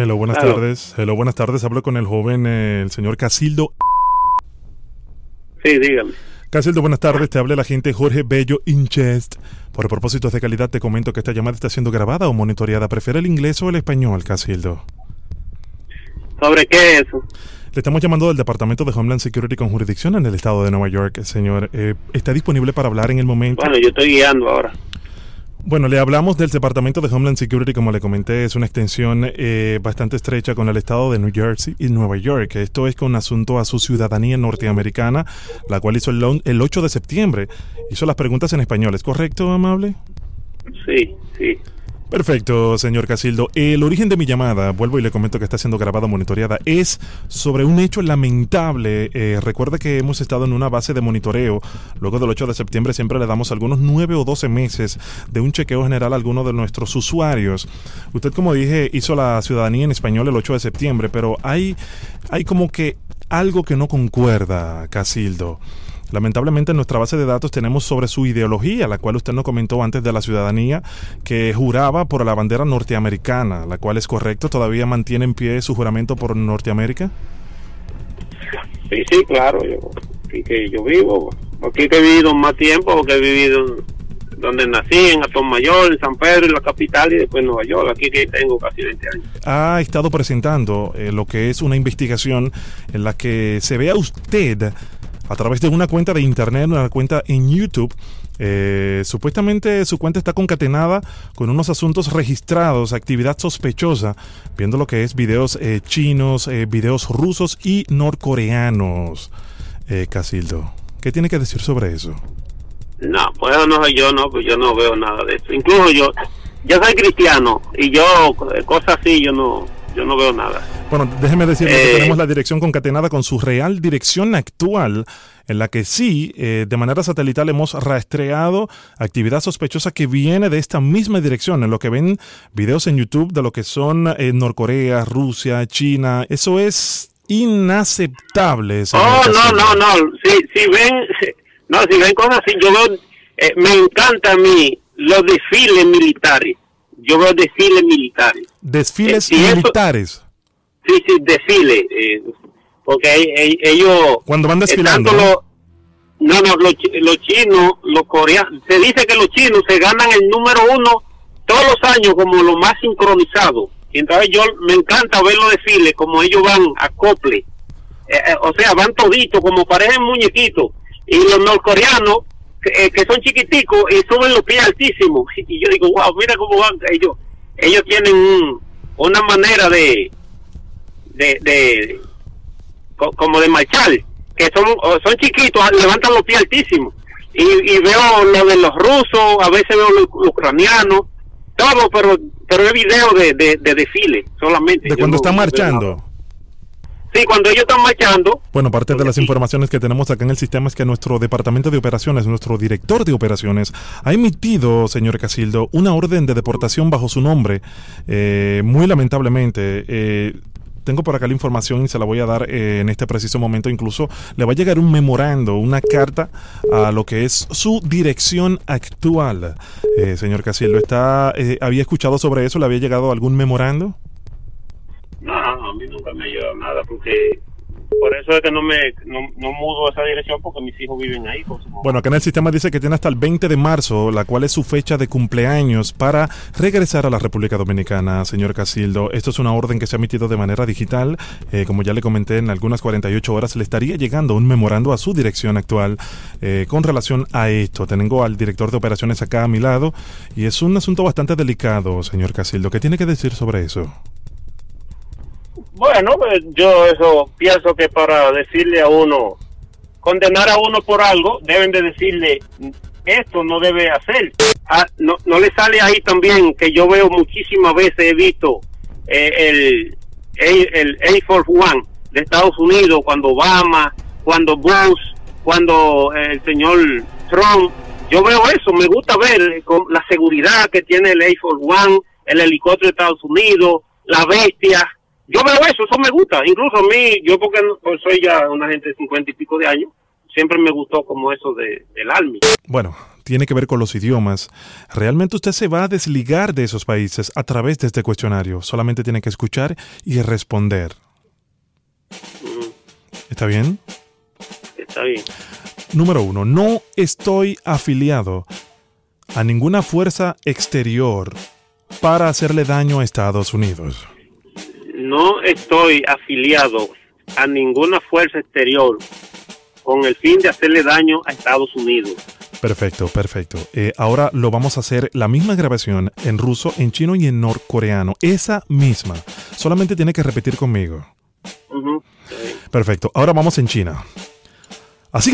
Hello, buenas tardes. Hello, buenas tardes. Hablo con el joven, eh, el señor Casildo. Sí, dígame. Casildo, buenas tardes. Te habla el agente Jorge Bello Inchest. Por propósitos de calidad, te comento que esta llamada está siendo grabada o monitoreada. ¿Prefiere el inglés o el español, Casildo? ¿Sobre qué es eso? Le estamos llamando del Departamento de Homeland Security con jurisdicción en el estado de Nueva York, señor. Eh, ¿Está disponible para hablar en el momento? Bueno, yo estoy guiando ahora. Bueno, le hablamos del Departamento de Homeland Security, como le comenté, es una extensión eh, bastante estrecha con el estado de New Jersey y Nueva York. Esto es con asunto a su ciudadanía norteamericana, la cual hizo el, el 8 de septiembre. Hizo las preguntas en español, ¿es correcto, amable? Sí, sí. Perfecto, señor Casildo. El origen de mi llamada, vuelvo y le comento que está siendo grabada, monitoreada, es sobre un hecho lamentable. Eh, recuerda que hemos estado en una base de monitoreo. Luego del 8 de septiembre siempre le damos algunos 9 o 12 meses de un chequeo general a algunos de nuestros usuarios. Usted, como dije, hizo la ciudadanía en español el 8 de septiembre, pero hay, hay como que algo que no concuerda, Casildo. Lamentablemente en nuestra base de datos tenemos sobre su ideología, la cual usted nos comentó antes de la ciudadanía, que juraba por la bandera norteamericana, la cual es correcto, todavía mantiene en pie su juramento por Norteamérica. Sí, sí, claro, yo, aquí que yo vivo, aquí que he vivido más tiempo, porque he vivido donde nací, en Mayor, en San Pedro, en la capital, y después en Nueva York. Aquí que tengo casi 20 años. Ha estado presentando eh, lo que es una investigación en la que se ve a usted a través de una cuenta de internet, una cuenta en YouTube. Eh, supuestamente su cuenta está concatenada con unos asuntos registrados, actividad sospechosa, viendo lo que es videos eh, chinos, eh, videos rusos y norcoreanos. Casildo, ¿qué tiene que decir sobre eso? No, pues no yo, no, pues yo no veo nada de eso. Incluso yo, yo soy cristiano y yo, cosas así, yo no, yo no veo nada. Bueno, déjeme decirle que eh, tenemos la dirección concatenada con su real dirección actual, en la que sí, eh, de manera satelital hemos rastreado actividad sospechosa que viene de esta misma dirección, en lo que ven videos en YouTube de lo que son eh, Norcorea, Rusia, China. Eso es inaceptable. Oh, no, no, no. Si, si ven, no, si ven cosas así, yo veo, me encanta a mí los desfiles militares yo veo desfiles militares. ¿Desfiles militares? Sí, sí, desfiles. Eh, porque ellos... Cuando van desfilando. ¿no? no, no, los, chinos, los coreanos, se dice que los chinos se ganan el número uno todos los años como lo más sincronizado. Y entonces yo me encanta ver los desfiles, como ellos van a cople. Eh, o sea, van toditos, como parecen muñequitos. Y los norcoreanos eh, que son chiquiticos y suben los pies altísimos. Y yo digo, wow, mira cómo van ellos. Ellos tienen una manera de, de, de, como de marchar, que son, son chiquitos, levantan los pies altísimos. Y, veo lo de los rusos, a veces veo los, ucranianos, todo, pero pero es video de, de, desfile solamente. De cuando están marchando. Sí, cuando ellos están marchando. Bueno, parte de las informaciones que tenemos acá en el sistema es que nuestro departamento de operaciones, nuestro director de operaciones, ha emitido, señor Casildo, una orden de deportación bajo su nombre. Eh, muy lamentablemente. Eh, tengo por acá la información y se la voy a dar eh, en este preciso momento. Incluso le va a llegar un memorando, una carta a lo que es su dirección actual. señor Casildo, ¿está, ¿había escuchado sobre eso? ¿Le había llegado algún memorando? No, a mí nunca me ha ayudado nada porque por eso es que no me mudo esa dirección porque mis hijos viven ahí. bueno, acá en el sistema dice que tiene hasta el 20 de marzo, la cual es su fecha de cumpleaños, para regresar a la República Dominicana, señor Casildo. Esto es una orden que se ha emitido de manera digital. Eh, como ya le comenté, en algunas 48 horas le estaría llegando un memorando a su dirección actual eh, con relación a esto. Tengo al director de operaciones acá a mi lado y es un asunto bastante delicado, señor Casildo. ¿Qué tiene que decir sobre eso? Bueno, pues yo eso pienso que para decirle a uno, condenar a uno por algo, deben de decirle, esto no debe hacer. Ah, no, no le sale ahí también que yo veo muchísimas veces, he visto eh, el, el, Force One de Estados Unidos, cuando Obama, cuando Bush, cuando el señor Trump, yo veo eso, me gusta ver con la seguridad que tiene el Air Force One, el helicóptero de Estados Unidos, la bestia, yo veo eso, eso me gusta. Incluso a mí, yo porque soy ya una gente de cincuenta y pico de años, siempre me gustó como eso de, del Army. Bueno, tiene que ver con los idiomas, realmente usted se va a desligar de esos países a través de este cuestionario. Solamente tiene que escuchar y responder. Ujú, ¿Está bien? Está bien. Número uno, no estoy afiliado a ninguna fuerza exterior para hacerle daño a Estados Unidos. No estoy afiliado a ninguna fuerza exterior con el fin de hacerle daño a Estados Unidos. Perfecto, perfecto. Eh, ahora lo vamos a hacer la misma grabación en ruso, en chino y en norcoreano. Esa misma. Solamente tiene que repetir conmigo. Perfecto. Ahora vamos en China. Así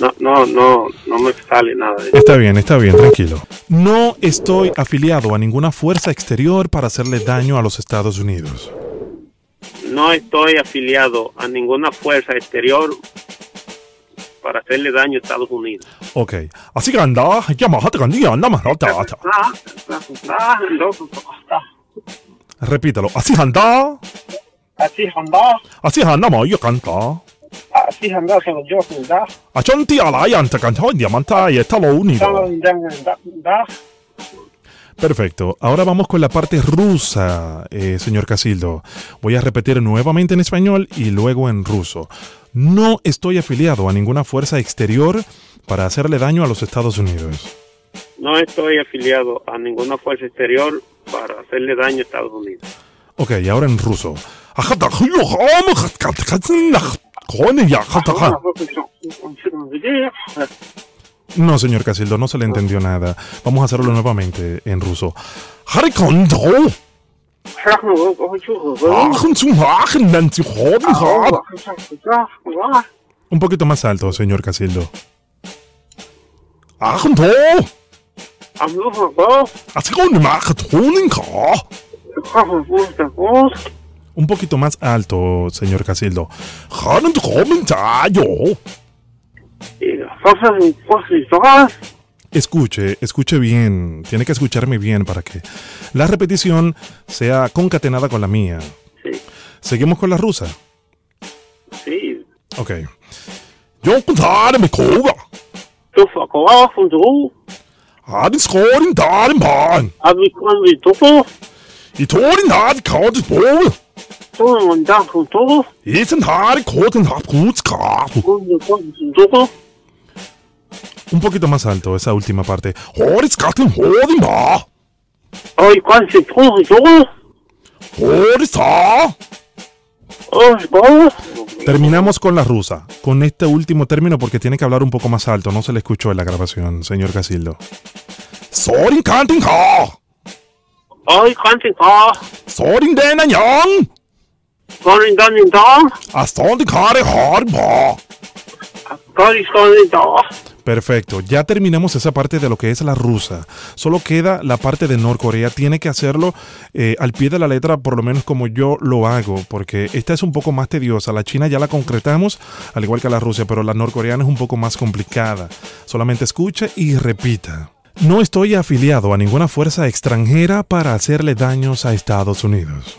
no, no, no, no, me sale nada. Está bien, está bien, tranquilo. No estoy afiliado a ninguna fuerza exterior para hacerle daño a los Estados Unidos. No estoy afiliado a ninguna fuerza exterior para hacerle daño a Estados Unidos. Ok. Así canta, ya ma hata kandi ya na ma hata hata. Ah, ah, entonces, ah, Repítalo. Así canta, Así anda, así ma yo canta. Anda, A chonti ala ya anta canta ya manta y está lo unido. anda, Perfecto. Ahora vamos con la parte rusa, eh, señor Casildo. Voy a repetir nuevamente en español y luego en ruso. No estoy afiliado a ninguna fuerza exterior para hacerle daño a los Estados Unidos. No estoy afiliado a ninguna fuerza exterior para hacerle daño a Estados Unidos. Ok, y ahora en ruso. No, señor Casildo, no se le entendió nada. Vamos a hacerlo nuevamente en ruso. Un poquito más alto, señor Casildo. Un poquito más alto, señor Casildo. Escuche, escuche bien. Tiene que escucharme bien para que la repetición sea concatenada con la mía. Sí, Seguimos con la rusa. sí. Ok. Yo me cobra. Tú Un poquito más alto esa última parte. Horis katten hodin ba. ay, con si todo, yo, Horis ta. ay, go, Terminamos con la rusa, con este último término porque tiene que hablar un poco más alto, no se le escuchó en la grabación, señor Casildo. Sorin kantin ay, Sorin Perfecto, ya terminamos esa parte de lo que es la rusa. Solo queda la parte de Norcorea. Tiene que hacerlo eh, al pie de la letra, por lo menos como yo lo hago, porque esta es un poco más tediosa. La China ya la concretamos, al igual que la Rusia, pero la norcoreana es un poco más complicada. Solamente escuche y repita. No estoy afiliado a ninguna fuerza extranjera para hacerle daños a Estados Unidos.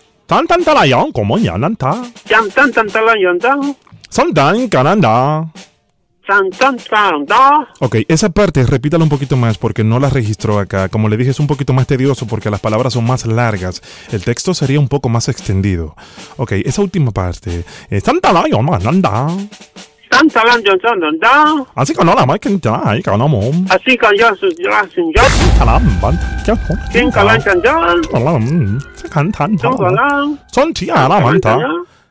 tan tan talayan como yananta. Yan tan tan talayanta. San tan cananda. San tan tan. Ok, esa parte repítala un poquito más porque no la registró acá. Como le dije, es un poquito más tedioso porque las palabras son más largas. El texto sería un poco más extendido. Ok, esa última parte. Eh, san talayan mananda. tanta canción da Así que no la más que ya, que no mo. Así que ya su ya su ya. Kalam ban. Ya con. Kin kalam kan ya. Kalam. Se kan tan. Son ti ala man ta.